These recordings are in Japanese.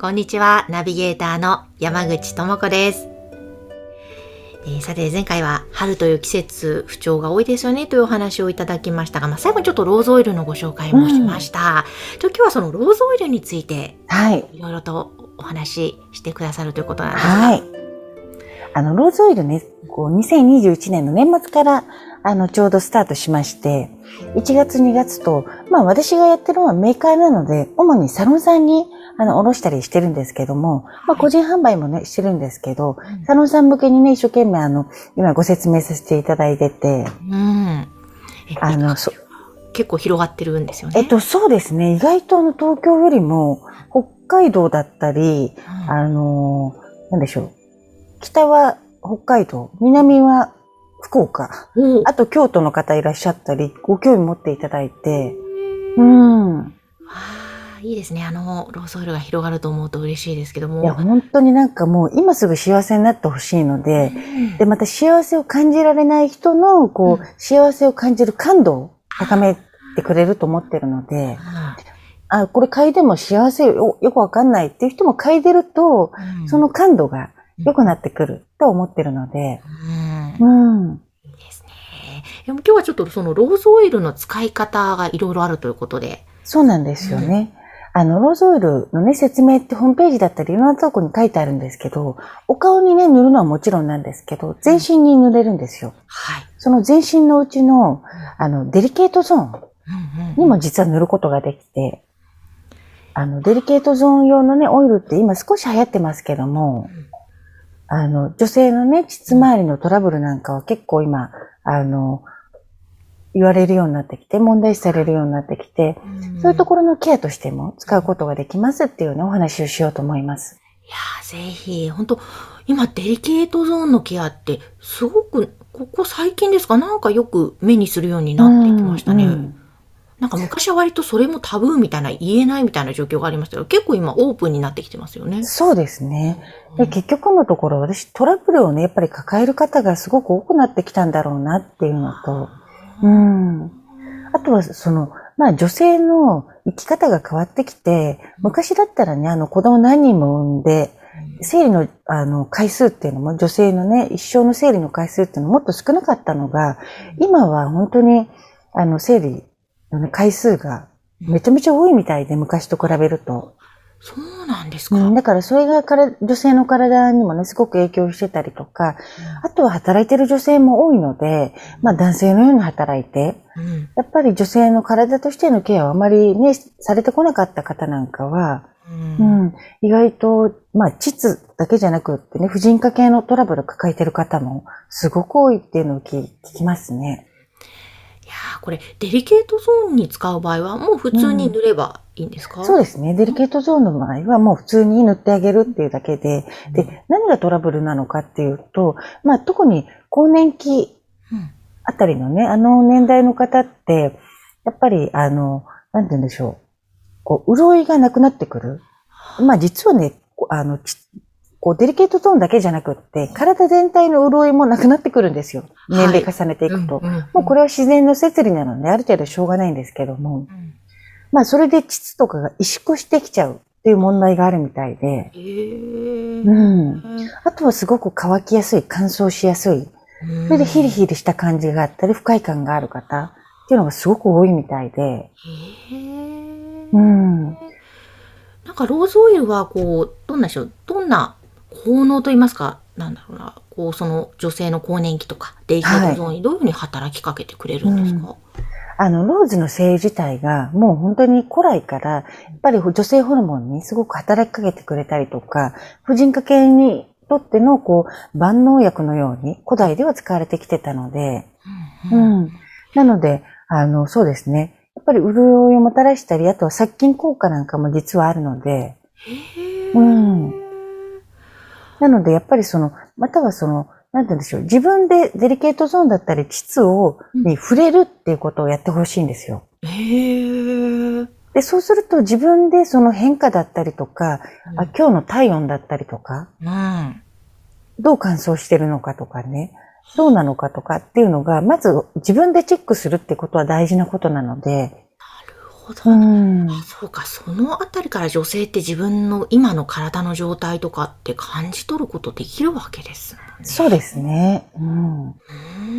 こんにちは、ナビゲーターの山口智子です。えーさて、前回は春という季節、不調が多いですよねというお話をいただきましたが、まあ、最後にちょっとローズオイルのご紹介もしました。ちょ今日はそのローズオイルについて、はいいろいろとお話ししてくださるということなんですが、はい。あの、ローズオイルね、こう、2021年の年末から、あの、ちょうどスタートしまして、1月2月と、まあ私がやってるのはメーカーなので、主にサロンさんに、あの、おろしたりしてるんですけども、まあ個人販売もね、してるんですけど、うん。サロンさん向けにね、一生懸命あの、今ご説明させていただいてて、うん。えあの、そ結構広がってるんですよね。えっと、そうですね、意外とあの、東京よりも、北海道だったり、うん。あのーなんでしょう。北は北海道、南は福岡、おうあと京都の方いらっしゃったり、ご興味持っていただいて、うん。いいですね。あの、ローズオイルが広がると思うと嬉しいですけども。いや、本当になんかもう今すぐ幸せになってほしいので、うんで、また幸せを感じられない人の、こう、うん幸せを感じる感度を高めてくれると思ってるので、あ、これ嗅いでも幸せよよくわかんないっていう人も嗅いでると、うんその感度が良くなってくると思ってるので、うんうん。いいですね。でも今日はちょっとそのローズオイルの使い方がいろいろあるということで。そうなんですよね。あの、ローズオイルのね、説明ってホームページだったりいろんなとこに書いてあるんですけど、お顔にね、塗るのはもちろんなんですけど、全身に塗れるんですよ。はい。その全身のうちの、あの、デリケートゾーンにも実は塗ることができて、あの、デリケートゾーン用のね、オイルって今少し流行ってますけども、あの、女性のね、膣周りのトラブルなんかは結構今、あの、言われるようになってきて、問題視されるようになってきて、うんそういうところのケアとしても使うことができますっていうね、お話をしようと思います。いやーぜひ、本当今デリケートゾーンのケアってすごく、ここ最近ですか？なんかよく目にするようになってきましたね。うんうんなんか昔は割とそれもタブーみたいな言えないみたいな状況がありましたけど、結構今オープンになってきてますよね。そうですね。でうん結局のところ、私トラブルをね、やっぱり抱える方がすごく多くなってきたんだろうなっていうのと、うん。あとは、その、まあ女性の生き方が変わってきて、昔だったらね、あの子供何人も産んで、生理のあの回数っていうのも、女性のね、一生の生理の回数っていうのももっと少なかったのが、今は本当に、あの、生理の、ね、回数がめちゃめちゃ多いみたいで、昔と比べると。そうなんですか？うん、だからそれがから女性の体にもね、すごく影響してたりとか、あとは働いてる女性も多いので、まあ男性のように働いて、うんやっぱり女性の体としてのケアをあまりね、されてこなかった方なんかは、うんうん、意外と、まあ、膣だけじゃなくってね、婦人科系のトラブルを抱えてる方もすごく多いっていうのを聞聞きますね。いやーこれデリケートゾーンに使う場合はもう普通に塗ればいいんですか、そうですね。デリケートゾーンの場合はもう普通に塗ってあげるっていうだけで、で、何がトラブルなのかっていうと、まあ特に更年期うんあたりのね、あの年代の方って、やっぱりあの、なんて言うんでしょう。こう、潤いがなくなってくる。まあ実はね、あの、ちこうデリケートゾーンだけじゃなくって、体全体の潤いもなくなってくるんですよ。年齢重ねていくと。うんうんもうこれは自然の摂理なので、ある程度しょうがないんですけども、うんまあそれで膣とかが萎縮してきちゃうっていう問題があるみたいで、へー。うん。あとはすごく乾きやすい、乾燥しやすい、それでヒリヒリした感じがあったり、不快感がある方っていうのがすごく多いみたいで、へー。うん。なんかローズオイルはこう、どんなでしょう、どんな効能といいますか、なんだろうな、こうその女性の更年期とかデリケートゾーンにどういうふうに働きかけてくれるんですか、あの、ローズの精油自体がもう本当に古来から、やっぱり女性ホルモンにすごく働きかけてくれたりとか、婦人科系にとってのこう、万能薬のように古代では使われてきてたので、ううん。ん。なので、あの、そうですね。やっぱり潤いをもたらしたり、あとは殺菌効果なんかも実はあるので、へー。うんなので、やっぱりその、またはその、なんて言うんでしょう。自分でデリケートゾーンだったり、膣を、に触れるっていうことをやってほしいんですよ。へー。で、そうすると自分でその変化だったりとか、うんあ今日の体温だったりとか、うん。どう乾燥してるのかとかね、どうなのかとかっていうのが、まず自分でチェックするってことは大事なことなので、ほど。うん。そうか、そのあたりから女性って自分の今の体の状態とかって感じ取ることできるわけですもんね。そうですね。うん。うー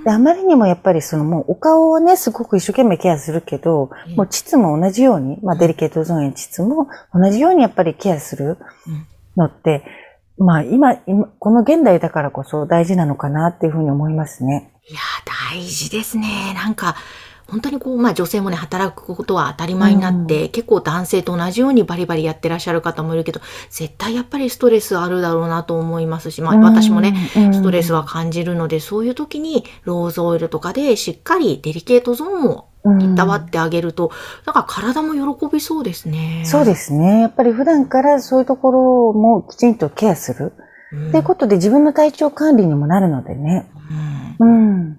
んで、あまりにもやっぱりそのもうお顔をね、すごく一生懸命ケアするけど、うんもう膣も同じように、まあデリケートゾーンや膣も同じようにやっぱりケアするうんのって、まあ今、今、この現代だからこそ大事なのかなっていうふうに思いますね。いや、大事ですね。なんか、本当にこう、まあ女性もね、働くことは当たり前になって、結構男性と同じようにバリバリやってらっしゃる方もいるけど、絶対やっぱりストレスあるだろうなと思いますし、まあ私もね、うん、ストレスは感じるので、そういう時にローズオイルとかでしっかりデリケートゾーンをいたわってあげると、なんか体も喜びそうですね。そうですね。やっぱり普段からそういうところもきちんとケアする。うん。っていうことで自分の体調管理にもなるのでね。うんうん。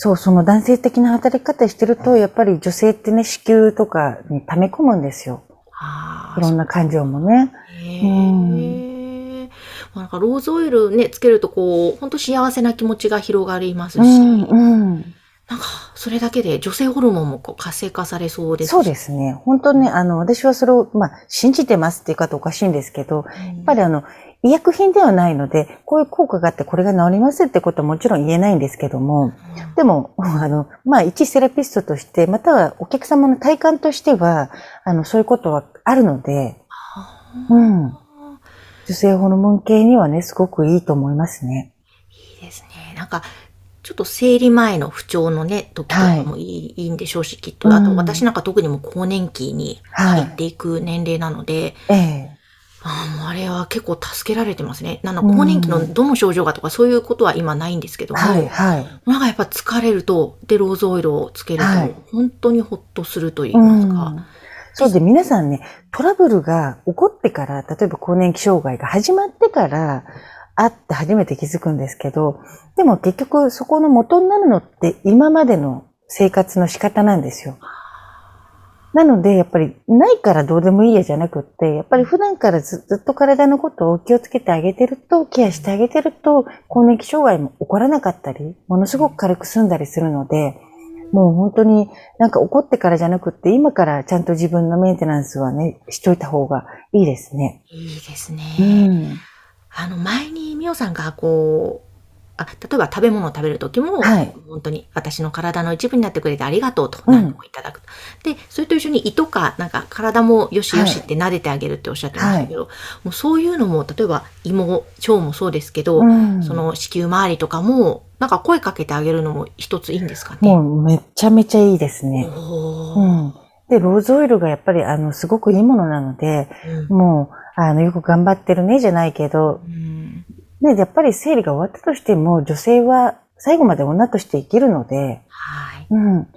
そう、その男性的な働き方してると、やっぱり女性ってね、子宮とかに溜め込むんですよ。あいろんな感情もね。へーまあなんかローズオイルね、つけるとこう、本当幸せな気持ちが広がりますし、うん、うん。なんかそれだけで女性ホルモンもこう活性化されそうですし。そうですね。本当ね、あの、私はそれを、まあ、信じてますっていう方おかしいんですけど、やっぱりあの、医薬品ではないので、こういう効果があってこれが治りますってことはもちろん言えないんですけども、でも、あの、まあ、一セラピストとして、またはお客様の体感としては、あの、そういうことはあるので、うん。女性ホルモン系にはね、すごくいいと思いますね。いいですね。なんか、ちょっと生理前の不調のね、時とかもいい,、い、いんでしょうし、きっと。あとうん私なんか特にもう更年期にはい入っていく年齢なので、ええ。ああもうあれは結構助けられてますね。あの、更年期のどの症状がとかそういうことは今ないんですけども、はい、はい。なんかやっぱ疲れると、で、ローズオイルをつけるとはい、本当にほっとすると言いますか。うんそうで、皆さんね、トラブルが起こってから、例えば更年期障害が始まってから、あって初めて気づくんですけど、でも結局そこの元になるのって今までの生活の仕方なんですよ。なので、やっぱりないからどうでもいいやじゃなくって、やっぱり普段からずずっと体のことを気をつけてあげてると、ケアしてあげてると、更年期障害も起こらなかったり、ものすごく軽く済んだりするので、もう本当になんか起こってからじゃなくって、今からちゃんと自分のメンテナンスはね、しといた方がいいですね。いいですね。うん。あの、前にみおさんがこう、あ例えば食べ物を食べるときも、はい本当に私の体の一部になってくれてありがとうとうん何度もいただくと。で、それと一緒に胃とか、なんか体もよしよしって撫でてあげるっておっしゃってましたけど、もうそういうのも、例えば胃も腸もそうですけど、うんその子宮周りとかも、なんか声かけてあげるのも一ついいんですかね？もうめちゃめちゃいいですね。おーうん。で、ローズオイルがやっぱりあの、すごくいいものなので、うんもう、あの、よく頑張ってるねじゃないけど、うんね、やっぱり生理が終わったとしても、女性は最後まで女として生きるので、はい。うん。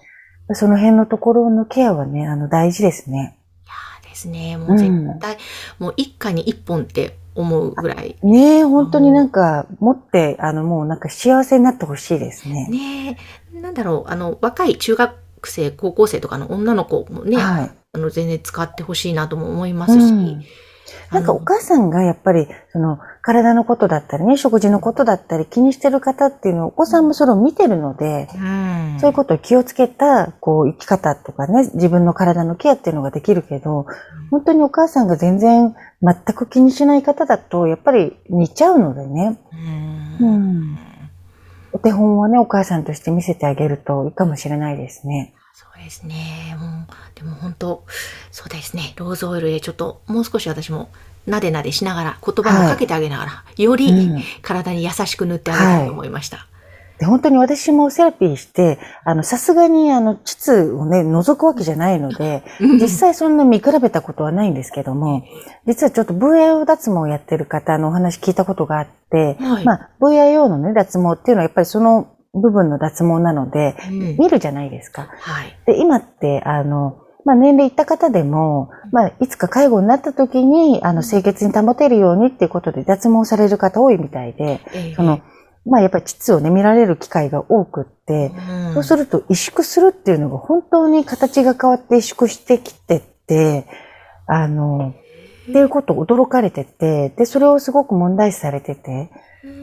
その辺のところのケアはね、あの、大事ですね。いやーですね。もう絶対、もう一家に一本って思うぐらい。ねえ、本当になんか、持って、あの、もうなんか幸せになってほしいですね。ねえ、なんだろう、あの、若い中学生、高校生とかの女の子もね、はい。あの、全然使ってほしいなとも思いますし、うんなんかお母さんがやっぱり、その、体のことだったりね、食事のことだったり気にしてる方っていうのを、お子さんもそれを見てるので、うんそういうことを気をつけた、こう、生き方とかね、自分の体のケアっていうのができるけど、本当にお母さんが全然、全く気にしない方だと、やっぱり似ちゃうのでね。うんうんお手本はね、お母さんとして見せてあげるといいかもしれないですね。そうですね。もう、でも本当、そうですね。ローズオイルでちょっと、もう少し私も、なでなでしながら、言葉もかけてあげながら、よりうん体に優しく塗ってあげたいと思いました。で本当に私もセラピーして、あの、さすがに、あの、膣をね、覗くわけじゃないので、実際そんな見比べたことはないんですけども、実はちょっと VIO 脱毛をやってる方のお話聞いたことがあって、はいまあ、VIO のね、脱毛っていうのはやっぱりその部分の脱毛なので、うん見るじゃないですか。はい。で、今って、あの、まあ年齢いった方でも、まあいつか介護になった時に、あの清潔に保てるようにっていうことで脱毛される方多いみたいで、ええ。その、まあやっぱり膣をね、見られる機会が多くって、うん。そうすると萎縮するっていうのが本当に形が変わって萎縮してきてって、あの、っていうことを驚かれてて、で、それをすごく問題視されてて、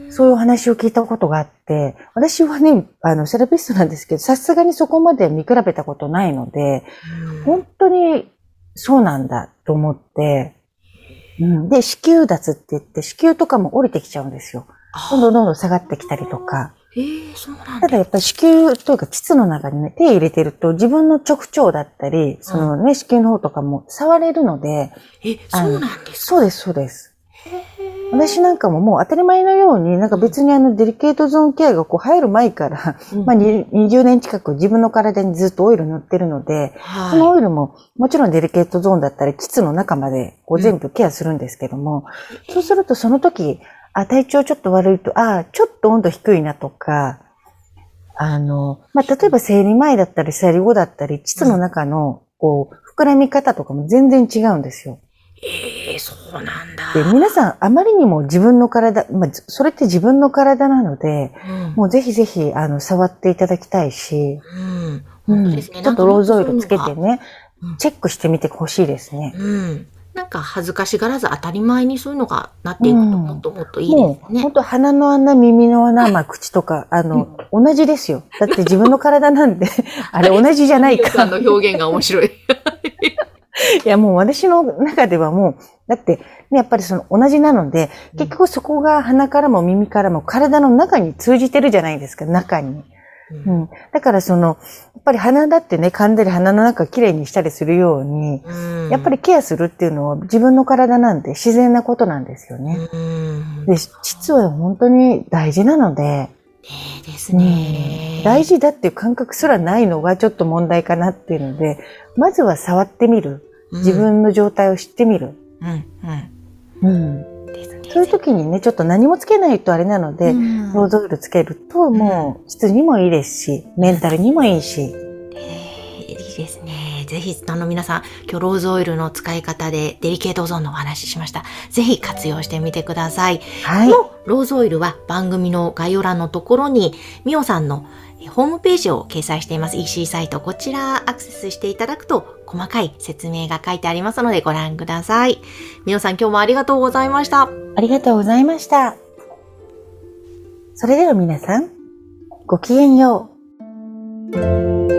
そういうお話を聞いたことがあって、私はね、あの、セラピストなんですけど、さすがにそこまで見比べたことないので、うん。本当にそうなんだと思って、うん、で、子宮脱って言って、子宮とかも降りてきちゃうんですよ。どんどんどんどん下がってきたりとか。ええそうなんだ。ただやっぱり子宮というか膣の中にね、手入れてると自分の直腸だったり、そのね、子宮の方とかも触れるので、え、そうなんですか？そうです、そうです。私なんかももう当たり前のように、なんか別にあのデリケートゾーンケアがこう入る前から、うん。まあに20年近く自分の体にずっとオイル塗ってるので、そのはオイルももちろんデリケートゾーンだったり、膣の中までこう全部ケアするんですけども、そうするとその時、あ、体調ちょっと悪いと、あ、ちょっと温度低いなとか、あの、まあ、例えば生理前だったり生理後だったり、膣の中のこう、膨らみ方とかも全然違うんですよ。い。ええそうなんだ。で、皆さんあまりにも自分の体、まあ、それって自分の体なので、うんもうぜひぜひ、あの、触っていただきたいし、うん。うん、ですね。ちょっとローズオイルつけてねうん、チェックしてみてほしいですね。うん。なんか恥ずかしがらず当たり前にそういうのがなっていくとうんもっともっといいですね本。当鼻の穴、耳の穴、まあ、口とか、あの、同じですよ。だって自分の体なんで、あれ同じじゃないか。さんの表現が面白い。いや、もう私の中ではもう、だって、ね、やっぱりその同じなので、結局そこが鼻からも耳からも体の中に通じてるじゃないですか、中に。ううんん。だからその、やっぱり鼻だってね、噛んでる鼻の中きれいにしたりするように、うんやっぱりケアするっていうのは自分の体なんで自然なことなんですよね。うん。で、実は本当に大事なので、ですね。大事だっていう感覚すらないのがちょっと問題かなっていうので、まずは触ってみる。うん自分の状態を知ってみる。うん。うん。そういう時にね、ちょっと何もつけないとあれなので、うんローズオイルつけるともう質にもいいですし、メンタルにもいいし。えーいいですね。ぜひ、あの皆さん、今日ローズオイルの使い方でデリケートゾーンのお話ししました。ぜひ活用してみてください。はい。ローズオイルは番組の概要欄のところに、みおさんのえホームページを掲載しています EC サイト。こちらアクセスしていただくと細かい説明が書いてありますのでご覧ください。みおさん今日もありがとうございました。ありがとうございました。それでは皆さん、ごきげんよう。